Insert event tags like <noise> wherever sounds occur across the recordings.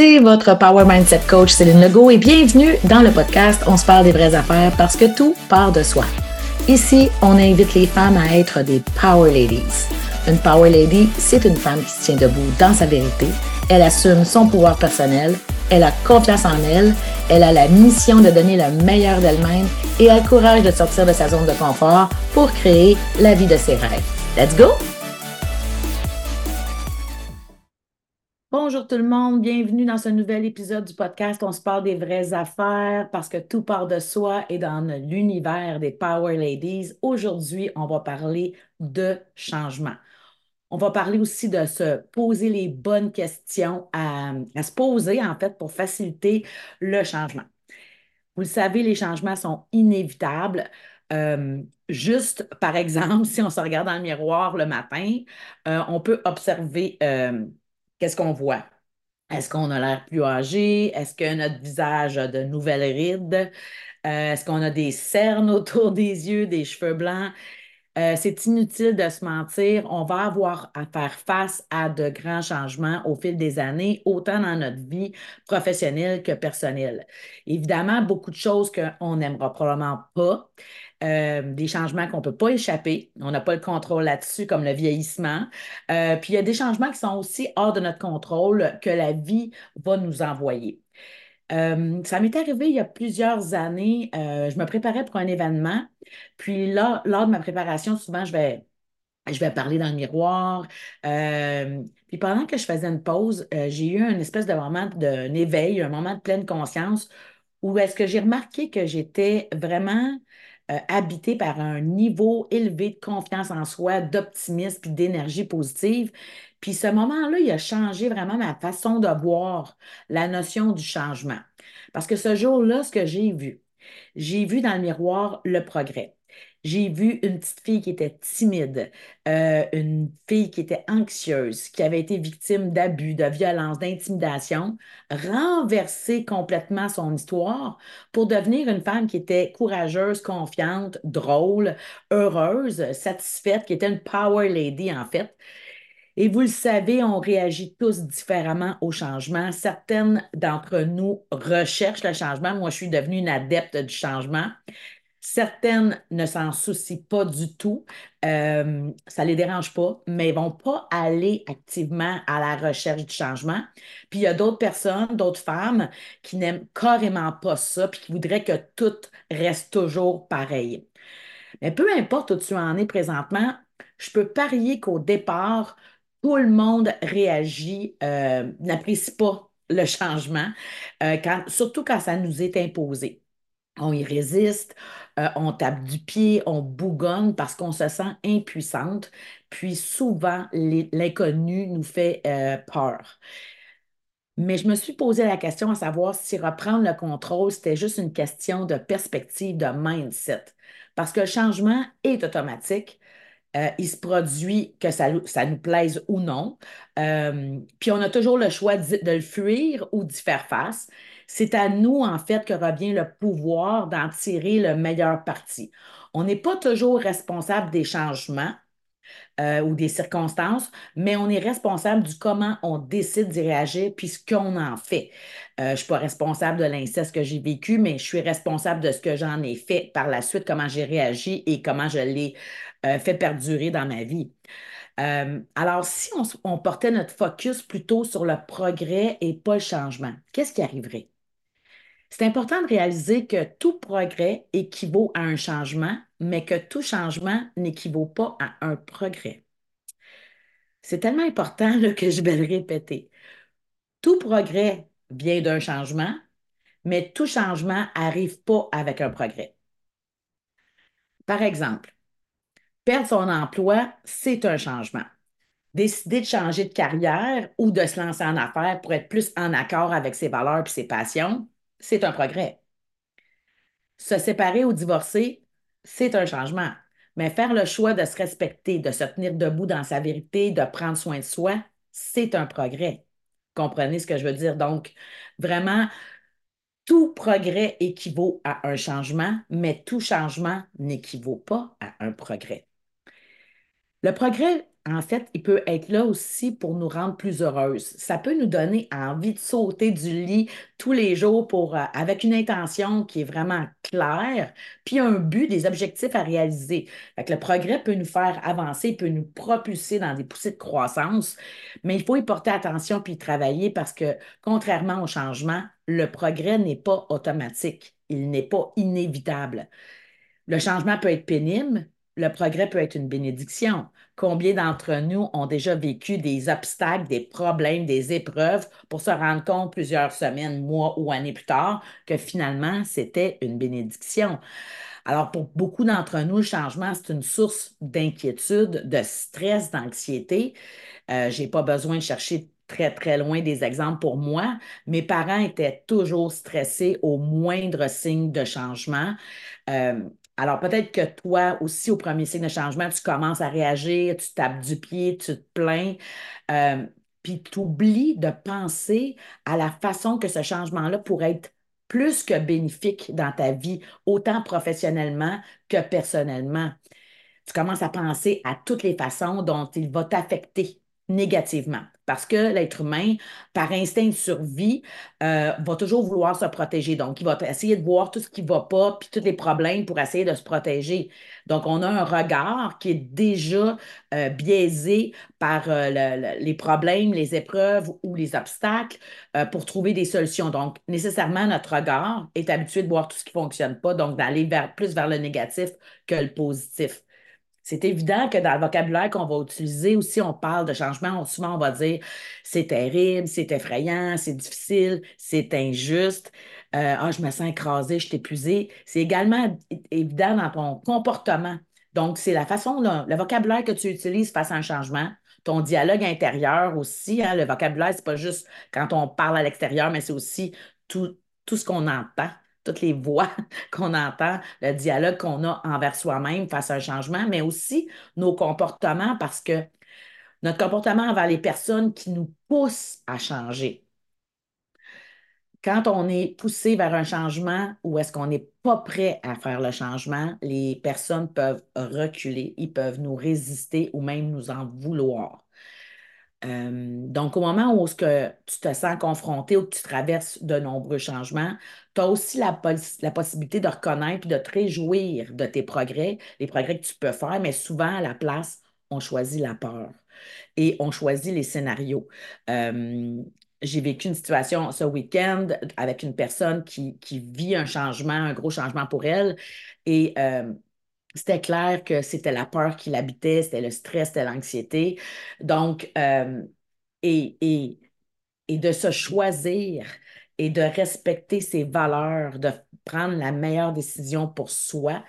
c'est votre Power Mindset Coach Céline Legault et bienvenue dans le podcast On se parle des vraies affaires parce que tout part de soi. Ici, on invite les femmes à être des Power Ladies. Une Power Lady, c'est une femme qui se tient debout dans sa vérité. Elle assume son pouvoir personnel, elle a confiance en elle, elle a la mission de donner le meilleur d'elle-même et a le courage de sortir de sa zone de confort pour créer la vie de ses rêves. Let's go! Bonjour tout le monde, bienvenue dans ce nouvel épisode du podcast On se parle des vraies affaires parce que tout part de soi et dans l'univers des Power Ladies. Aujourd'hui, on va parler de changement. On va parler aussi de se poser les bonnes questions à, se poser en fait pour faciliter le changement. Vous le savez, les changements sont inévitables. Euh, juste, par exemple, <laughs> si on se regarde dans le miroir le matin, euh, on peut observer euh, qu'est-ce qu'on voit? Est-ce qu'on a l'air plus âgé? Est-ce que notre visage a de nouvelles rides? Euh, est-ce qu'on a des cernes <laughs> autour des yeux, des cheveux blancs? Euh, c'est inutile de se mentir. On va avoir à faire face à de grands changements au fil des années, autant dans notre vie professionnelle que personnelle. Évidemment, beaucoup de choses qu'on n'aimera probablement pas. Euh, des changements qu'on ne peut pas échapper. On n'a pas le contrôle là-dessus, comme le vieillissement. Euh, puis il y a des changements qui sont aussi hors de notre contrôle que la vie va nous envoyer. Euh, ça m'est arrivé il y a plusieurs années. je me préparais pour un événement. Puis là, lors de ma préparation, souvent, je vais, parler dans le miroir. puis pendant que je faisais une pause, j'ai eu une espèce de moment d'un éveil, un moment de pleine conscience où est-ce que j'ai remarqué que j'étais vraiment euh, habité par un niveau élevé de confiance en soi, d'optimisme puis d'énergie positive. Puis ce moment-là, il a changé vraiment ma façon de voir la notion du changement. Parce que ce jour-là, ce que j'ai vu, j'ai vu dans le miroir le progrès. J'ai vu une petite fille qui était timide, euh, une fille qui était anxieuse, qui avait été victime d'abus, de violence, d'intimidation, renverser complètement son histoire pour devenir une femme qui était courageuse, confiante, drôle, heureuse, satisfaite, qui était une power lady en fait. Et vous le savez, on réagit tous différemment au changement. Certaines d'entre nous recherchent le changement. Moi, je suis devenue une adepte du changement. Certaines ne s'en soucient pas du tout, euh, ça ne les dérange pas, mais ne vont pas aller activement à la recherche du changement. Puis il y a d'autres personnes, d'autres femmes qui n'aiment carrément pas ça, puis qui voudraient que tout reste toujours pareil. Mais peu importe où tu en es présentement, je peux parier qu'au départ, tout le monde réagit, euh, n'apprécie pas le changement, euh, surtout quand ça nous est imposé. On y résiste, euh, on tape du pied, on bougonne parce qu'on se sent impuissante. Puis souvent, l'inconnu nous fait euh, peur. Mais je me suis posé la question à savoir si reprendre le contrôle, c'était juste une question de perspective, de mindset. Parce que le changement est automatique. Euh, il se produit que ça, nous plaise ou non. puis on a toujours le choix de, de le fuir ou d'y faire face. C'est à nous, en fait, que revient le pouvoir d'en tirer le meilleur parti. On n'est pas toujours responsable des changements euh, ou des circonstances, mais on est responsable du comment on décide d'y réagir puis ce qu'on en fait. Euh, je ne suis pas responsable de l'inceste que j'ai vécu, mais je suis responsable de ce que j'en ai fait par la suite, comment j'ai réagi et comment je l'ai euh, fait perdurer dans ma vie. alors, si on, on, portait notre focus plutôt sur le progrès et pas le changement, qu'est-ce qui arriverait? C'est important de réaliser que tout progrès équivaut à un changement, mais que tout changement n'équivaut pas à un progrès. C'est tellement important que je vais le répéter. Tout progrès vient d'un changement, mais tout changement n'arrive pas avec un progrès. Par exemple, perdre son emploi, c'est un changement. Décider de changer de carrière ou de se lancer en affaires pour être plus en accord avec ses valeurs et ses passions, c'est un progrès. Se séparer ou divorcer, c'est un changement. Mais faire le choix de se respecter, de se tenir debout dans sa vérité, de prendre soin de soi, c'est un progrès. Comprenez ce que je veux dire? Donc, vraiment, tout progrès équivaut à un changement, mais tout changement n'équivaut pas à un progrès. Le progrès en fait, il peut être là aussi pour nous rendre plus heureuses. Ça peut nous donner envie de sauter du lit tous les jours euh, avec une intention qui est vraiment claire, puis un but, des objectifs à réaliser. Le progrès peut nous faire avancer, peut nous propulser dans des poussées de croissance, mais il faut y porter attention puis y travailler parce que, contrairement au changement, le progrès n'est pas automatique, il n'est pas inévitable. Le changement peut être pénible, le progrès peut être une bénédiction. Combien d'entre nous ont déjà vécu des obstacles, des problèmes, des épreuves pour se rendre compte plusieurs semaines, mois ou années plus tard que finalement, c'était une bénédiction? Alors, pour beaucoup d'entre nous, le changement, c'est une source d'inquiétude, de stress, d'anxiété. Euh, je n'ai pas besoin de chercher très, très loin des exemples pour moi. Mes parents étaient toujours stressés au moindre signe de changement. Euh, alors, peut-être que toi aussi, au premier signe de changement, tu commences à réagir, tu tapes du pied, tu te plains, euh, puis tu oublies de penser à la façon que ce changement-là pourrait être plus que bénéfique dans ta vie, autant professionnellement que personnellement. Tu commences à penser à toutes les façons dont il va t'affecter négativement. Parce que l'être humain, par instinct de survie, euh, va toujours vouloir se protéger. Donc, il va essayer de voir tout ce qui ne va pas, puis tous les problèmes pour essayer de se protéger. Donc, on a un regard qui est déjà euh, biaisé par euh, les problèmes, les épreuves ou les obstacles pour trouver des solutions. Donc, nécessairement, notre regard est habitué de voir tout ce qui ne fonctionne pas, donc d'aller plus vers le négatif que le positif. C'est évident que dans le vocabulaire qu'on va utiliser aussi, on parle de changement. souvent, on va dire c'est terrible, c'est effrayant, c'est difficile, c'est injuste. Euh, ah, je me sens écrasé, je suis épuisé. C'est également évident dans ton comportement. Donc, c'est la façon, le vocabulaire que tu utilises face à un changement, ton dialogue intérieur aussi. Hein, le vocabulaire, c'est pas juste quand on parle à l'extérieur, mais c'est aussi tout, tout ce qu'on entend toutes les voix <laughs> qu'on entend, le dialogue qu'on a envers soi-même face à un changement, mais aussi nos comportements parce que notre comportement envers les personnes qui nous poussent à changer. Quand on est poussé vers un changement ou est-ce qu'on n'est pas prêt à faire le changement, les personnes peuvent reculer, ils peuvent nous résister ou même nous en vouloir. Euh, donc, au moment où que tu te sens confronté ou que tu traverses de nombreux changements, aussi la, la, possibilité de reconnaître et de te réjouir de tes progrès, les progrès que tu peux faire, mais souvent, à la place, on choisit la peur et on choisit les scénarios. J'ai vécu une situation ce week-end avec une personne qui, vit un changement, un gros changement pour elle. Et c'était clair que c'était la peur qui l'habitait, c'était le stress, c'était l'anxiété. Donc, et, et, et, de se choisir et de respecter ses valeurs, de prendre la meilleure décision pour soi,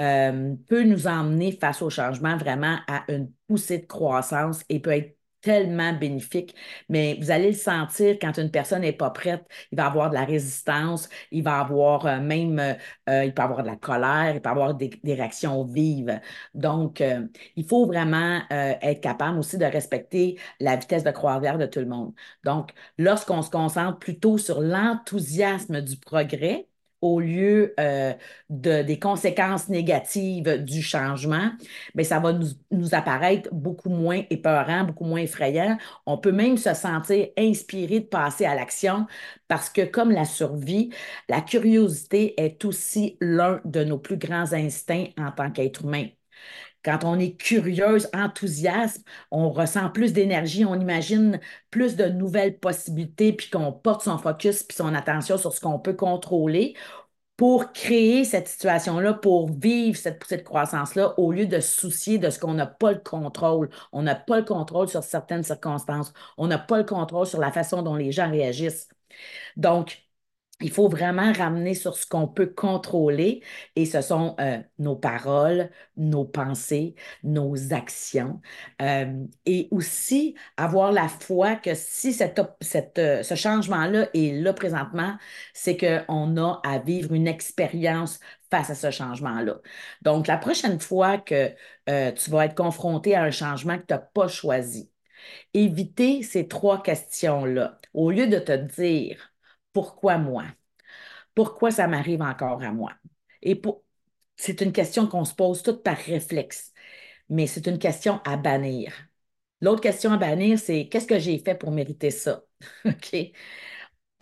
euh, peut nous emmener face au changement vraiment à une poussée de croissance et peut être tellement bénéfique, mais vous allez le sentir quand une personne n'est pas prête, il va avoir de la résistance, il va avoir euh, même, euh, euh, il peut avoir de la colère, il peut avoir des, réactions vives. Donc, il faut vraiment être capable aussi de respecter la vitesse de croisière de tout le monde. Donc, lorsqu'on se concentre plutôt sur l'enthousiasme du progrès, au lieu euh, de, des conséquences négatives du changement, bien, ça va nous, apparaître beaucoup moins épeurant, beaucoup moins effrayant. On peut même se sentir inspiré de passer à l'action parce que comme la survie, la curiosité est aussi l'un de nos plus grands instincts en tant qu'être humain. Quand on est curieuse, enthousiaste, on ressent plus d'énergie, on imagine plus de nouvelles possibilités, puis qu'on porte son focus puis son attention sur ce qu'on peut contrôler pour créer cette situation-là, pour vivre cette poussée croissance-là, au lieu de se soucier de ce qu'on n'a pas le contrôle. On n'a pas le contrôle sur certaines circonstances. On n'a pas le contrôle sur la façon dont les gens réagissent. Donc, il faut vraiment ramener sur ce qu'on peut contrôler et ce sont euh, nos paroles, nos pensées, nos actions euh, et aussi avoir la foi que si cette, euh, ce changement-là est là présentement, c'est qu'on a à vivre une expérience face à ce changement-là. Donc, la prochaine fois que tu vas être confronté à un changement que tu n'as pas choisi, éviter ces trois questions-là. Au lieu de te dire, pourquoi moi? Pourquoi ça m'arrive encore à moi? Et c'est une question qu'on se pose toute par réflexe, mais c'est une question à bannir. L'autre question à bannir, c'est qu'est-ce que j'ai fait pour mériter ça? <laughs> OK?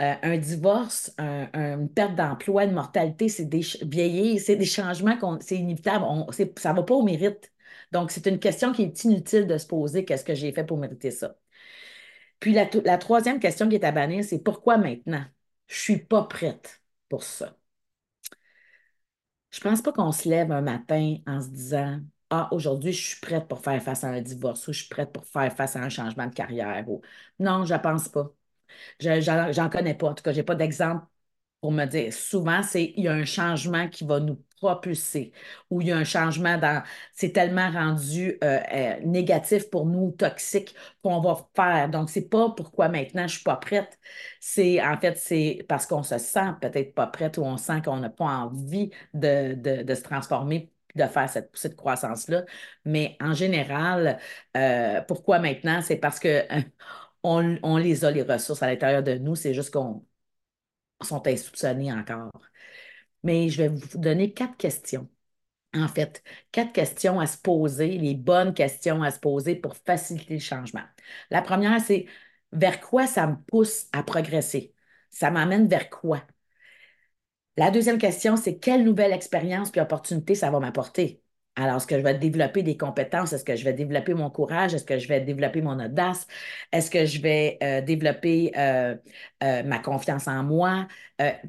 Euh, un divorce, une perte d'emploi, une mortalité, c'est des vieillir, c'est des changements, c'est inévitable. ça ne va pas au mérite. Donc, c'est une question qui est inutile de se poser qu'est-ce que j'ai fait pour mériter ça? Puis la troisième question qui est à bannir, c'est pourquoi maintenant? Je ne suis pas prête pour ça. Je ne pense pas qu'on se lève un matin en se disant Ah, aujourd'hui, je suis prête pour faire face à un divorce ou je suis prête pour faire face à un changement de carrière. Non, je ne pense pas. Je n'en connais pas. En tout cas, je n'ai pas d'exemple pour me dire. Souvent, c'est il y a un changement qui va nous propulser ou il y a un changement dans. C'est tellement rendu euh, euh, négatif pour nous, toxique, qu'on va faire. Donc, c'est pas pourquoi maintenant je suis pas prête. C'est en fait, c'est parce qu'on se sent peut-être pas prête ou on sent qu'on n'a pas envie de, de, se transformer de faire cette de croissance-là. Mais en général, euh, pourquoi maintenant? C'est parce que <laughs> on, on, les a, les ressources à l'intérieur de nous. C'est juste qu'on sont insoupçonnés encore. Mais je vais vous donner quatre questions. En fait, quatre questions à se poser, les bonnes questions à se poser pour faciliter le changement. La première, c'est vers quoi ça me pousse à progresser? Ça m'amène vers quoi? La deuxième question, c'est quelle nouvelle expérience puis opportunité ça va m'apporter? Alors, est-ce que je vais développer des compétences? Est-ce que je vais développer mon courage? Est-ce que je vais développer mon audace? Est-ce que je vais euh, développer euh, euh, ma confiance en moi?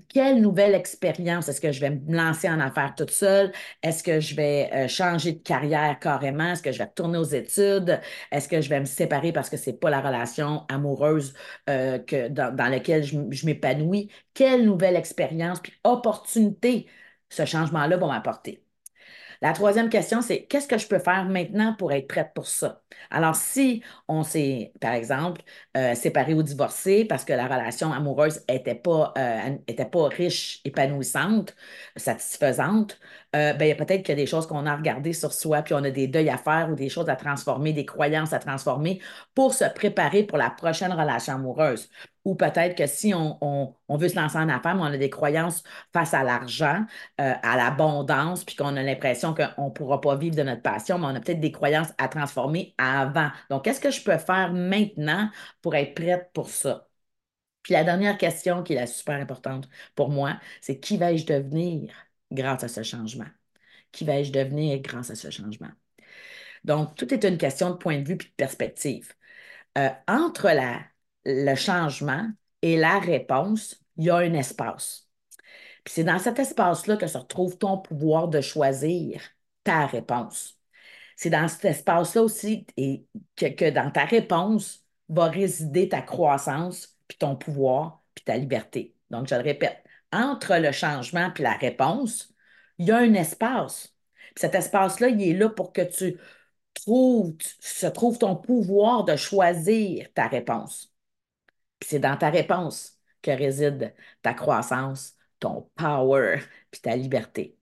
quelle nouvelle expérience? Est-ce que je vais me lancer en affaires toute seule? Est-ce que je vais changer de carrière carrément? Est-ce que je vais retourner aux études? Est-ce que je vais me séparer parce que ce n'est pas la relation amoureuse dans, laquelle je, je m'épanouis? Quelle nouvelle expérience puis opportunité ce changement-là va m'apporter? La troisième question, c'est qu'est-ce que je peux faire maintenant pour être prête pour ça? Alors, si on s'est, par exemple, euh, séparé ou divorcé parce que la relation amoureuse n'était pas, euh, pas riche, épanouissante, satisfaisante, euh, ben, peut-être qu'il y a des choses qu'on a regardées sur soi, puis on a des deuils à faire ou des choses à transformer, des croyances à transformer pour se préparer pour la prochaine relation amoureuse. Ou peut-être que si on, veut se lancer en affaires, mais on a des croyances face à l'argent, euh, à l'abondance, puis qu'on a l'impression qu'on ne pourra pas vivre de notre passion, mais on a peut-être des croyances à transformer avant. Donc, qu'est-ce que je peux faire maintenant pour être prête pour ça? Puis la dernière question qui est la super importante pour moi, c'est qui vais-je devenir grâce à ce changement? Qui vais-je devenir grâce à ce changement? Donc, tout est une question de point de vue et de perspective. Euh, entre la le changement et la réponse, il y a un espace. Puis c'est dans cet espace-là que se retrouve ton pouvoir de choisir ta réponse. C'est dans cet espace-là aussi que, dans ta réponse va résider ta croissance, puis ton pouvoir, puis ta liberté. Donc, je le répète, entre le changement et la réponse, il y a un espace. Puis cet espace-là, il est là pour que tu trouves, se trouve ton pouvoir de choisir ta réponse c'est dans ta réponse que réside ta croissance, ton power, puis ta liberté.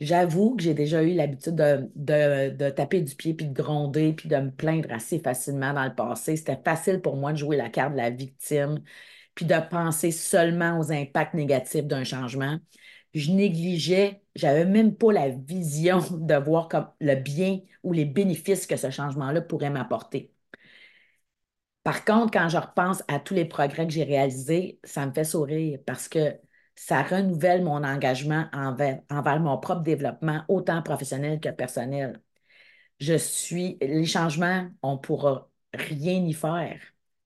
J'avoue que j'ai déjà eu l'habitude de, taper du pied, puis de gronder, puis de me plaindre assez facilement dans le passé. C'était facile pour moi de jouer la carte de la victime, puis de penser seulement aux impacts négatifs d'un changement. Je négligeais, j'avais même pas la vision <laughs> de voir comme le bien ou les bénéfices que ce changement-là pourrait m'apporter. Par contre, quand je repense à tous les progrès que j'ai réalisés, ça me fait sourire parce que ça renouvelle mon engagement envers, mon propre développement, autant professionnel que personnel. Je suis, les changements, on ne pourra rien y faire.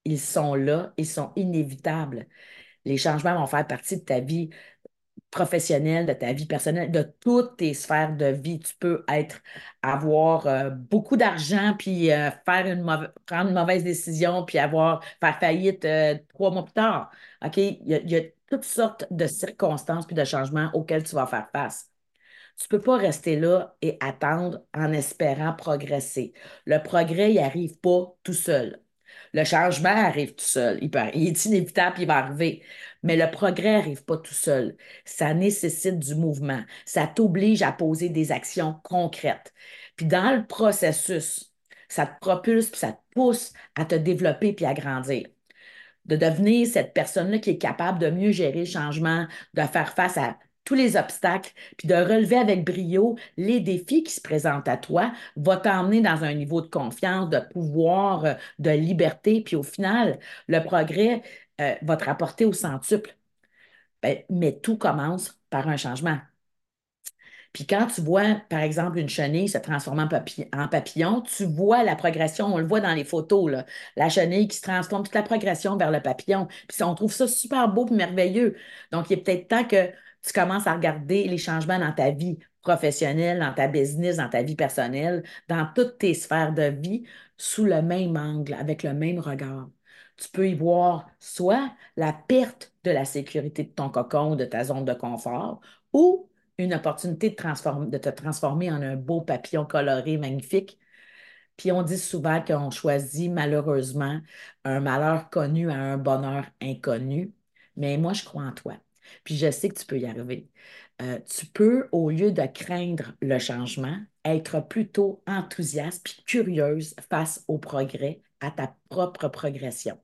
Ils sont là, ils sont inévitables. Les changements vont faire partie de ta vie professionnelle, de ta vie personnelle, de toutes tes sphères de vie. Tu peux être, avoir euh, beaucoup d'argent, puis euh, faire une prendre une mauvaise décision, puis avoir, faire faillite euh, trois mois plus tard. OK? Il y, a, toutes sortes de circonstances puis de changements auxquels tu vas faire face. Tu ne peux pas rester là et attendre en espérant progresser. Le progrès, il n'arrive pas tout seul. Le changement arrive tout seul. Il, est inévitable, il va arriver. Mais le progrès n'arrive pas tout seul. Ça nécessite du mouvement. Ça t'oblige à poser des actions concrètes. Puis dans le processus, ça te propulse, puis ça te pousse à te développer puis à grandir. De devenir cette personne-là qui est capable de mieux gérer le changement, de faire face à tous les obstacles, puis de relever avec brio les défis qui se présentent à toi, va t'emmener dans un niveau de confiance, de pouvoir, euh, de liberté, puis au final, le progrès euh, va te rapporter au centuple. Ben, mais tout commence par un changement. Puis quand tu vois, par exemple, une chenille se transformer en, papillon, tu vois la progression, on le voit dans les photos, la chenille qui se transforme, toute la progression vers le papillon. Puis on trouve ça super beau et merveilleux. Donc, il est peut-être temps que tu commences à regarder les changements dans ta vie professionnelle, dans ta business, dans ta vie personnelle, dans toutes tes sphères de vie, sous le même angle, avec le même regard. Tu peux y voir soit la perte de la sécurité de ton cocon, de ta zone de confort, ou une opportunité de, de te transformer en un beau papillon coloré magnifique. Puis on dit souvent qu'on choisit malheureusement un malheur connu à un bonheur inconnu, mais moi je crois en toi. Puis je sais que tu peux y arriver. Euh, tu peux, au lieu de craindre le changement, être plutôt enthousiaste puis curieuse face au progrès, à ta propre progression.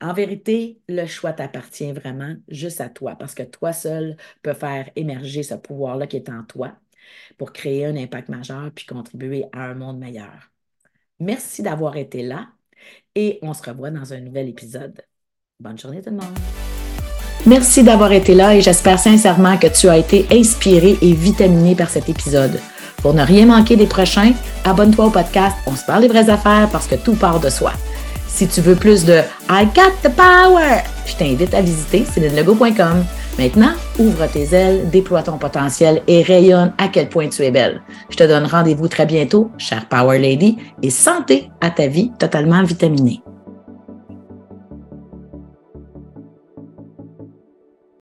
En vérité, le choix t'appartient vraiment juste à toi parce que toi seul peux faire émerger ce pouvoir-là qui est en toi pour créer un impact majeur puis contribuer à un monde meilleur. Merci d'avoir été là et on se revoit dans un nouvel épisode. Bonne journée tout le monde. Merci d'avoir été là et j'espère sincèrement que tu as été inspiré et vitaminé par cet épisode. Pour ne rien manquer des prochains, abonne-toi au podcast On se parle des vraies affaires parce que tout part de soi. Si tu veux plus de I got the power, je t'invite à visiter célinelego.com. Maintenant, ouvre tes ailes, déploie ton potentiel et rayonne à quel point tu es belle. Je te donne rendez-vous très bientôt, chère Power Lady, et santé à ta vie totalement vitaminée.